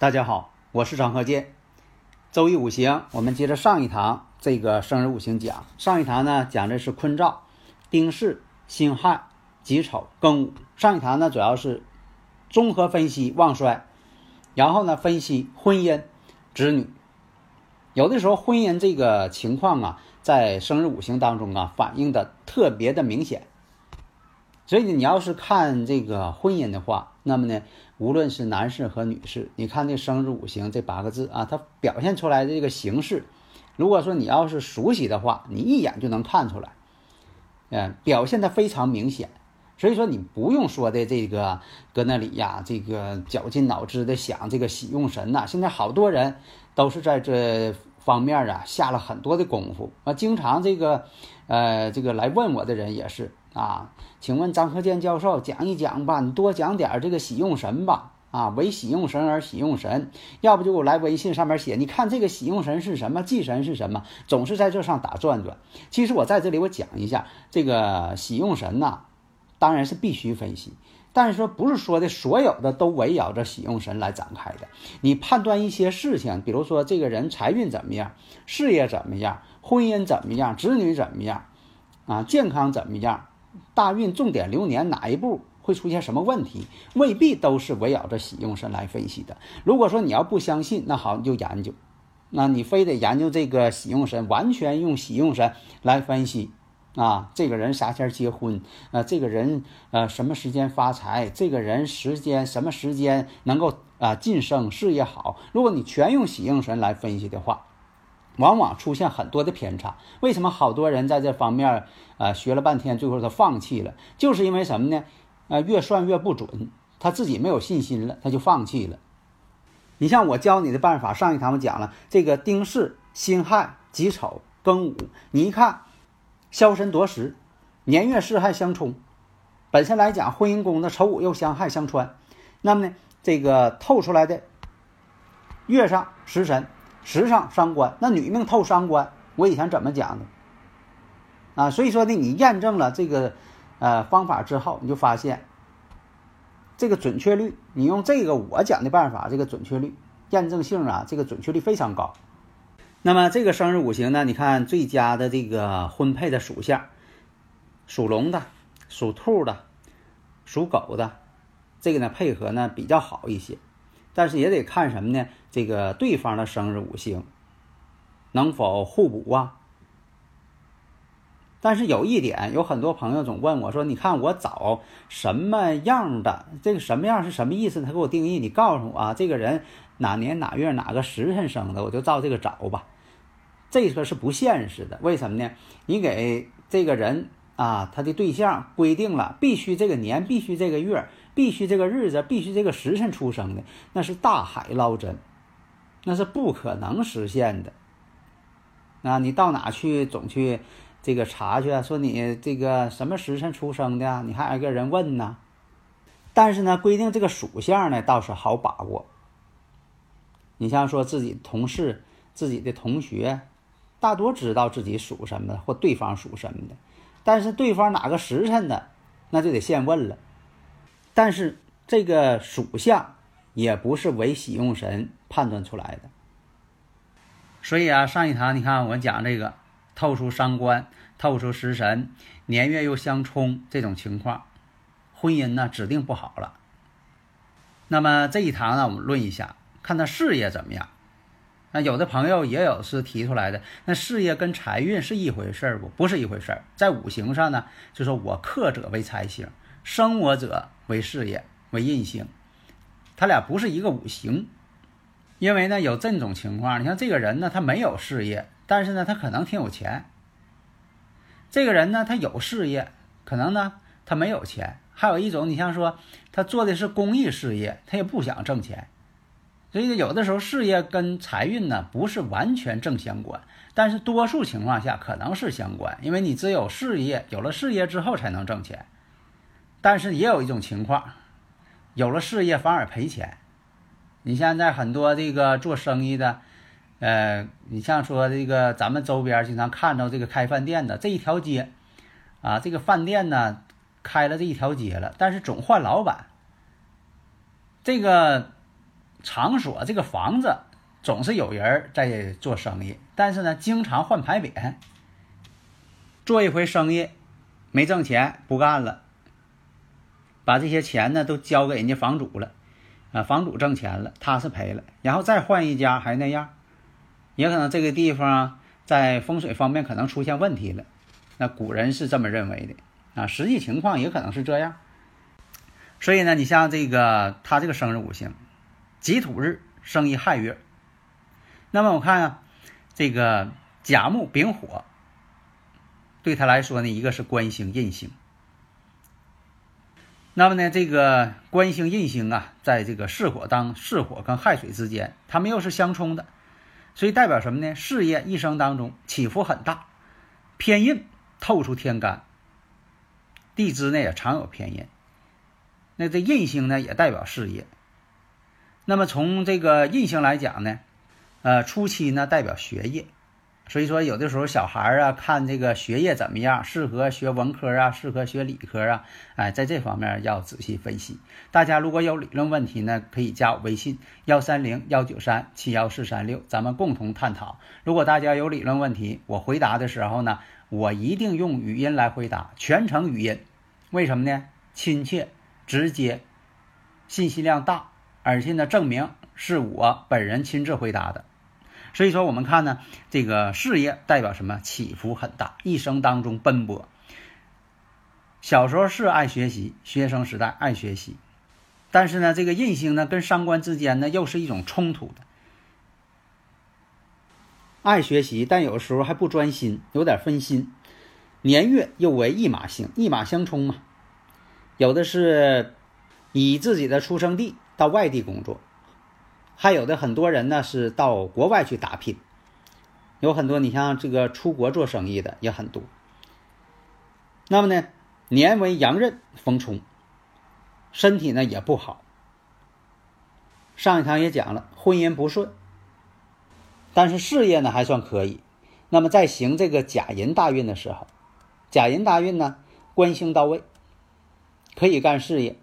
大家好，我是张鹤剑。周易五行，我们接着上一堂这个生日五行讲。上一堂呢讲的是坤兆、丁巳、辛亥、己丑、庚午。上一堂呢主要是综合分析旺衰，然后呢分析婚姻、子女。有的时候婚姻这个情况啊，在生日五行当中啊反映的特别的明显。所以你要是看这个婚姻的话，那么呢？无论是男士和女士，你看这生日五行这八个字啊，它表现出来的这个形式，如果说你要是熟悉的话，你一眼就能看出来，嗯，表现的非常明显。所以说你不用说的这个搁那里呀，这个绞尽脑汁的想这个喜用神呐。现在好多人都是在这方面啊下了很多的功夫啊，经常这个呃这个来问我的人也是。啊，请问张克建教授讲一讲吧，你多讲点这个喜用神吧。啊，为喜用神而喜用神，要不就我来微信上面写，你看这个喜用神是什么，忌神是什么，总是在这上打转转。其实我在这里我讲一下这个喜用神呐，当然是必须分析，但是说不是说的所有的都围绕着喜用神来展开的。你判断一些事情，比如说这个人财运怎么样，事业怎么样，婚姻怎么样，子女怎么样，啊，健康怎么样？大运重点流年哪一步会出现什么问题？未必都是围绕着喜用神来分析的。如果说你要不相信，那好，你就研究。那你非得研究这个喜用神，完全用喜用神来分析啊，这个人啥前结婚？啊，这个人呃什么时间发财？这个人时间什么时间能够啊晋升事业好？如果你全用喜用神来分析的话。往往出现很多的偏差，为什么好多人在这方面啊学了半天，最后他放弃了？就是因为什么呢？啊，越算越不准，他自己没有信心了，他就放弃了。你像我教你的办法，上一堂我讲了这个丁巳、辛亥、己丑、庚午，你一看，枭神夺食，年月巳亥相冲，本身来讲婚姻宫的丑午又相亥相穿，那么呢，这个透出来的月上食神。时上伤官，那女命透伤官，我以前怎么讲的？啊，所以说呢，你验证了这个呃方法之后，你就发现这个准确率，你用这个我讲的办法，这个准确率验证性啊，这个准确率非常高。那么这个生日五行呢，你看最佳的这个婚配的属相，属龙的、属兔的、属狗的，这个呢配合呢比较好一些。但是也得看什么呢？这个对方的生日五行能否互补啊？但是有一点，有很多朋友总问我说：“你看我找什么样的？这个什么样是什么意思？他给我定义，你告诉我啊，这个人哪年哪月哪个时辰生的，我就照这个找吧。”这个是不现实的。为什么呢？你给这个人啊，他的对象规定了，必须这个年，必须这个月。必须这个日子，必须这个时辰出生的，那是大海捞针，那是不可能实现的。啊，你到哪去总去这个查去？说你这个什么时辰出生的，你还挨个人问呢？但是呢，规定这个属相呢，倒是好把握。你像说自己同事、自己的同学，大多知道自己属什么或对方属什么的，但是对方哪个时辰的，那就得现问了。但是这个属相也不是为喜用神判断出来的，所以啊，上一堂你看我讲这个透出伤官，透出食神，年月又相冲这种情况，婚姻呢指定不好了。那么这一堂呢，我们论一下，看他事业怎么样。那有的朋友也有是提出来的，那事业跟财运是一回事不？不是一回事儿。在五行上呢，就说我克者为财星。生我者为事业为印星，他俩不是一个五行。因为呢有这种情况，你像这个人呢，他没有事业，但是呢他可能挺有钱。这个人呢他有事业，可能呢他没有钱。还有一种，你像说他做的是公益事业，他也不想挣钱。所以有的时候事业跟财运呢不是完全正相关，但是多数情况下可能是相关，因为你只有事业，有了事业之后才能挣钱。但是也有一种情况，有了事业反而赔钱。你现在很多这个做生意的，呃，你像说这个咱们周边经常看到这个开饭店的这一条街，啊，这个饭店呢开了这一条街了，但是总换老板。这个场所这个房子总是有人在做生意，但是呢经常换牌匾。做一回生意没挣钱不干了，把这些钱呢都交给人家房主了。啊，房主挣钱了，他是赔了，然后再换一家还那样，也可能这个地方在风水方面可能出现问题了。那古人是这么认为的啊，实际情况也可能是这样。所以呢，你像这个他这个生日五行，己土日生一亥月，那么我看啊，这个甲木丙火对他来说呢，一个是官星印星。那么呢，这个官星印星啊，在这个巳火当巳火跟亥水之间，它们又是相冲的，所以代表什么呢？事业一生当中起伏很大，偏印透出天干，地支呢也常有偏印。那这印星呢也代表事业。那么从这个印星来讲呢，呃，初期呢代表学业。所以说，有的时候小孩儿啊，看这个学业怎么样，适合学文科啊，适合学理科啊，哎，在这方面要仔细分析。大家如果有理论问题呢，可以加我微信幺三零幺九三七幺四三六，咱们共同探讨。如果大家有理论问题，我回答的时候呢，我一定用语音来回答，全程语音。为什么呢？亲切、直接，信息量大，而且呢，证明是我本人亲自回答的。所以说，我们看呢，这个事业代表什么？起伏很大，一生当中奔波。小时候是爱学习，学生时代爱学习，但是呢，这个印星呢跟伤官之间呢又是一种冲突的。爱学习，但有时候还不专心，有点分心。年月又为一马星，一马相冲嘛。有的是以自己的出生地到外地工作。还有的很多人呢是到国外去打拼，有很多你像这个出国做生意的也很多。那么呢，年为阳刃逢冲，身体呢也不好。上一堂也讲了，婚姻不顺，但是事业呢还算可以。那么在行这个甲寅大运的时候，甲寅大运呢官星到位，可以干事业，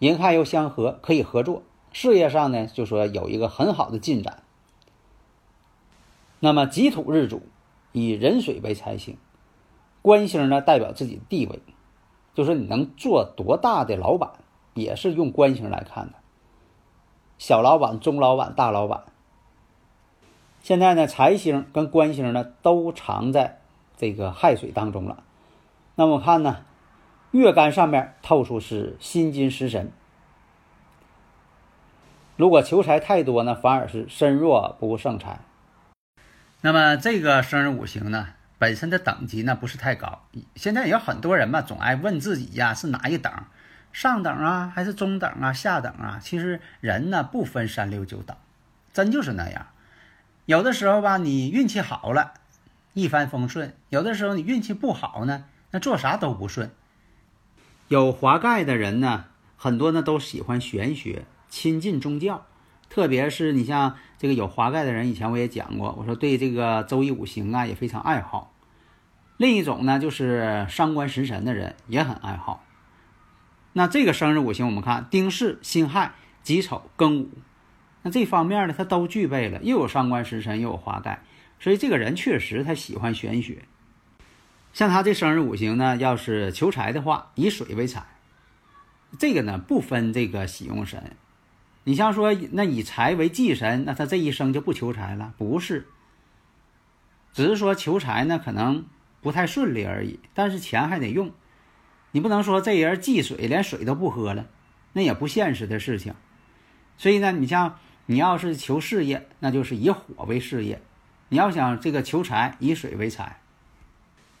寅亥又相合，可以合作。事业上呢，就说有一个很好的进展。那么己土日主以壬水为财星，官星呢代表自己的地位，就说你能做多大的老板，也是用官星来看的。小老板、中老板、大老板。现在呢，财星跟官星呢都藏在这个亥水当中了。那么看呢，月干上面透出是辛金食神。如果求财太多呢，反而是身弱不胜财。那么这个生日五行呢，本身的等级呢不是太高。现在有很多人嘛，总爱问自己呀是哪一等，上等啊还是中等啊下等啊？其实人呢不分三六九等，真就是那样。有的时候吧，你运气好了，一帆风顺；有的时候你运气不好呢，那做啥都不顺。有华盖的人呢，很多呢都喜欢玄学。亲近宗教，特别是你像这个有华盖的人，以前我也讲过，我说对这个周易五行啊也非常爱好。另一种呢，就是伤官食神的人也很爱好。那这个生日五行，我们看丁巳、辛亥、己丑、庚午，那这方面呢，他都具备了，又有伤官食神，又有华盖，所以这个人确实他喜欢玄学。像他这生日五行呢，要是求财的话，以水为财，这个呢不分这个喜用神。你像说那以财为忌神，那他这一生就不求财了？不是，只是说求财呢可能不太顺利而已。但是钱还得用，你不能说这人忌水，连水都不喝了，那也不现实的事情。所以呢，你像你要是求事业，那就是以火为事业；你要想这个求财，以水为财。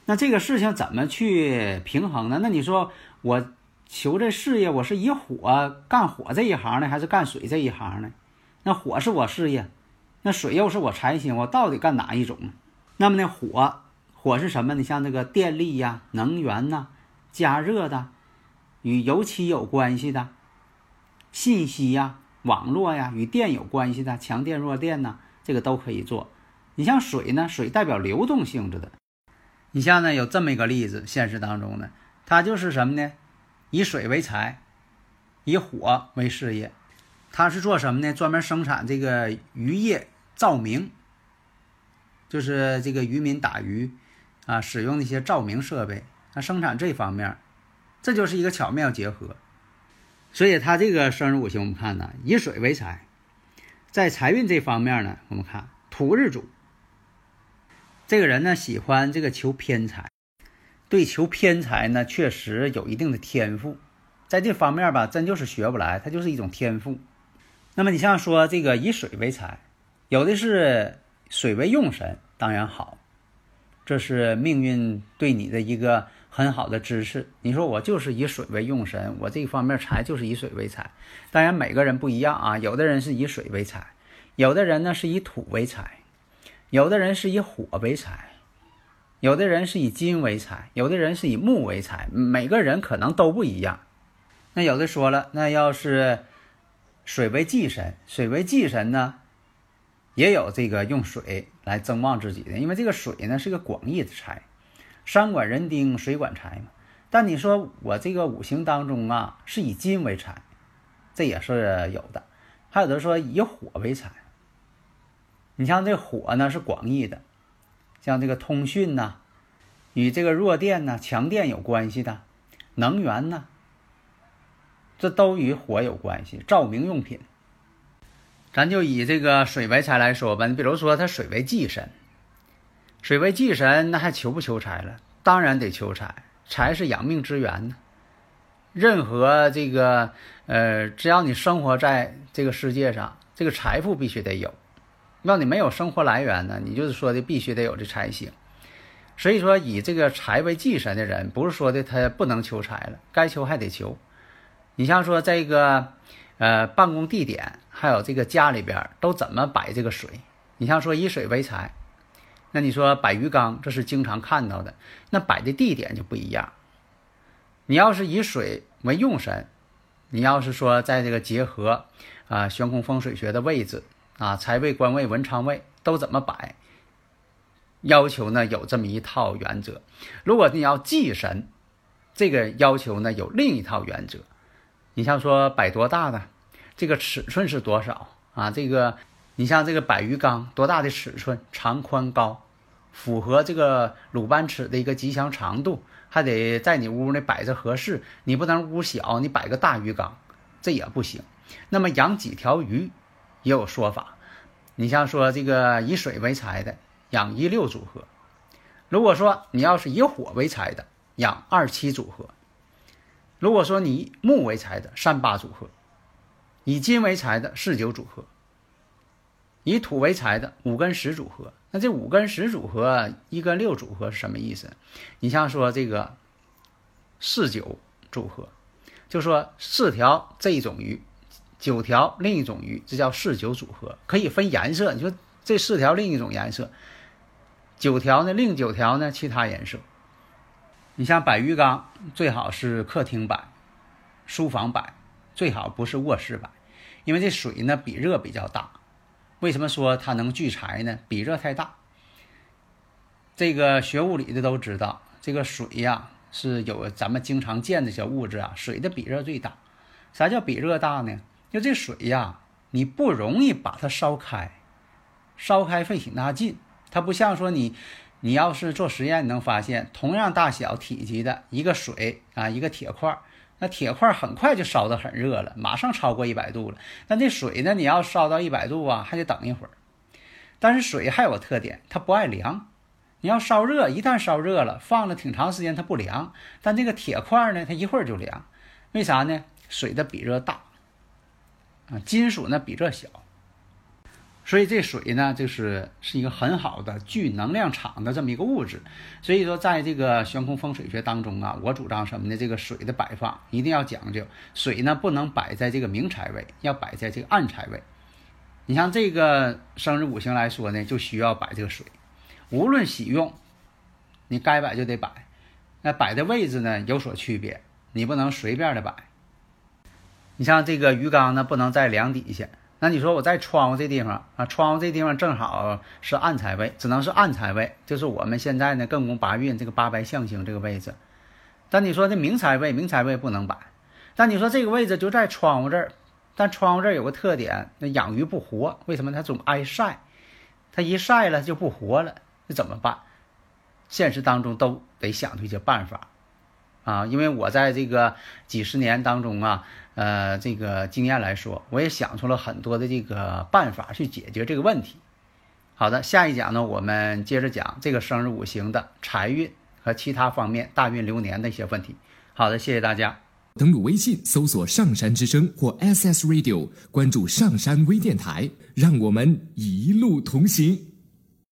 那这个事情怎么去平衡呢？那你说我求这事业，我是以火干火这一行呢，还是干水这一行呢？那火是我事业，那水又是我财星，我到底干哪一种？那么呢，火火是什么呢？像那个电力呀、能源呐、加热的，与油漆有关系的，信息呀、网络呀，与电有关系的，强电弱电呐，这个都可以做。你像水呢，水代表流动性质的。你像呢，有这么一个例子，现实当中呢，它就是什么呢？以水为财，以火为事业。他是做什么呢？专门生产这个渔业照明，就是这个渔民打鱼啊，使用那些照明设备，它生产这方面，这就是一个巧妙结合。所以他这个生日五行，我们看呢，以水为财，在财运这方面呢，我们看土日主。这个人呢，喜欢这个求偏财，对求偏财呢，确实有一定的天赋，在这方面吧，真就是学不来，它就是一种天赋。那么你像说这个以水为财，有的是水为用神，当然好，这是命运对你的一个很好的支持。你说我就是以水为用神，我这方面财就是以水为财。当然每个人不一样啊，有的人是以水为财，有的人呢是以土为财。有的人是以火为财，有的人是以金为财，有的人是以木为财，每个人可能都不一样。那有的说了，那要是水为忌神，水为忌神呢，也有这个用水来增旺自己的，因为这个水呢是个广义的财，山管人丁，水管财嘛。但你说我这个五行当中啊是以金为财，这也是有的。还有的说以火为财。你像这火呢是广义的，像这个通讯呐，与这个弱电呐、强电有关系的，能源呐，这都与火有关系。照明用品，咱就以这个水为财来说吧。你比如说，它水为忌神，水为忌神，那还求不求财了？当然得求财，财是养命之源呢。任何这个呃，只要你生活在这个世界上，这个财富必须得有。要你没有生活来源呢，你就是说的必须得有这财星。所以说以这个财为忌神的人，不是说的他不能求财了，该求还得求。你像说这个呃办公地点，还有这个家里边都怎么摆这个水？你像说以水为财，那你说摆鱼缸，这是经常看到的，那摆的地点就不一样。你要是以水为用神，你要是说在这个结合啊悬空风水学的位置。啊，财位、官位、文昌位都怎么摆？要求呢有这么一套原则。如果你要忌神，这个要求呢有另一套原则。你像说摆多大的，这个尺寸是多少啊？这个你像这个摆鱼缸多大的尺寸，长、宽、高，符合这个鲁班尺的一个吉祥长度，还得在你屋内摆着合适。你不能屋小，你摆个大鱼缸，这也不行。那么养几条鱼？也有说法，你像说这个以水为财的养一六组合，如果说你要是以火为财的养二七组合，如果说你以木为财的三八组合，以金为财的四九组合，以土为财的五跟十组合，那这五跟十组合一跟六组合是什么意思？你像说这个四九组合，就说四条这种鱼。九条另一种鱼，这叫四九组合，可以分颜色。你说这四条另一种颜色，九条呢？另九条呢？其他颜色。你像摆鱼缸，最好是客厅摆、书房摆，最好不是卧室摆，因为这水呢比热比较大。为什么说它能聚财呢？比热太大。这个学物理的都知道，这个水呀是有咱们经常见的小物质啊，水的比热最大。啥叫比热大呢？就这水呀，你不容易把它烧开，烧开费挺大劲。它不像说你，你要是做实验，你能发现同样大小体积的一个水啊，一个铁块，那铁块很快就烧得很热了，马上超过一百度了。但这水呢，你要烧到一百度啊，还得等一会儿。但是水还有个特点，它不爱凉。你要烧热，一旦烧热了，放了挺长时间它不凉。但这个铁块呢，它一会儿就凉。为啥呢？水的比热大。啊，金属呢比这小，所以这水呢，就是是一个很好的聚能量场的这么一个物质。所以说，在这个悬空风水学当中啊，我主张什么呢？这个水的摆放一定要讲究，水呢不能摆在这个明财位，要摆在这个暗财位。你像这个生日五行来说呢，就需要摆这个水，无论喜用，你该摆就得摆。那摆的位置呢有所区别，你不能随便的摆。你像这个鱼缸呢，不能在梁底下。那你说我在窗户这地方啊，窗户这地方正好是暗财位，只能是暗财位，就是我们现在呢艮宫八运这个八白象星这个位置。但你说这明财位，明财位不能摆。但你说这个位置就在窗户这儿，但窗户这儿有个特点，那养鱼不活，为什么？它总挨晒，它一晒了就不活了，那怎么办？现实当中都得想出一些办法。啊，因为我在这个几十年当中啊，呃，这个经验来说，我也想出了很多的这个办法去解决这个问题。好的，下一讲呢，我们接着讲这个生日五行的财运和其他方面大运流年的一些问题。好的，谢谢大家。登录微信搜索“上山之声”或 SS Radio，关注上山微电台，让我们一路同行。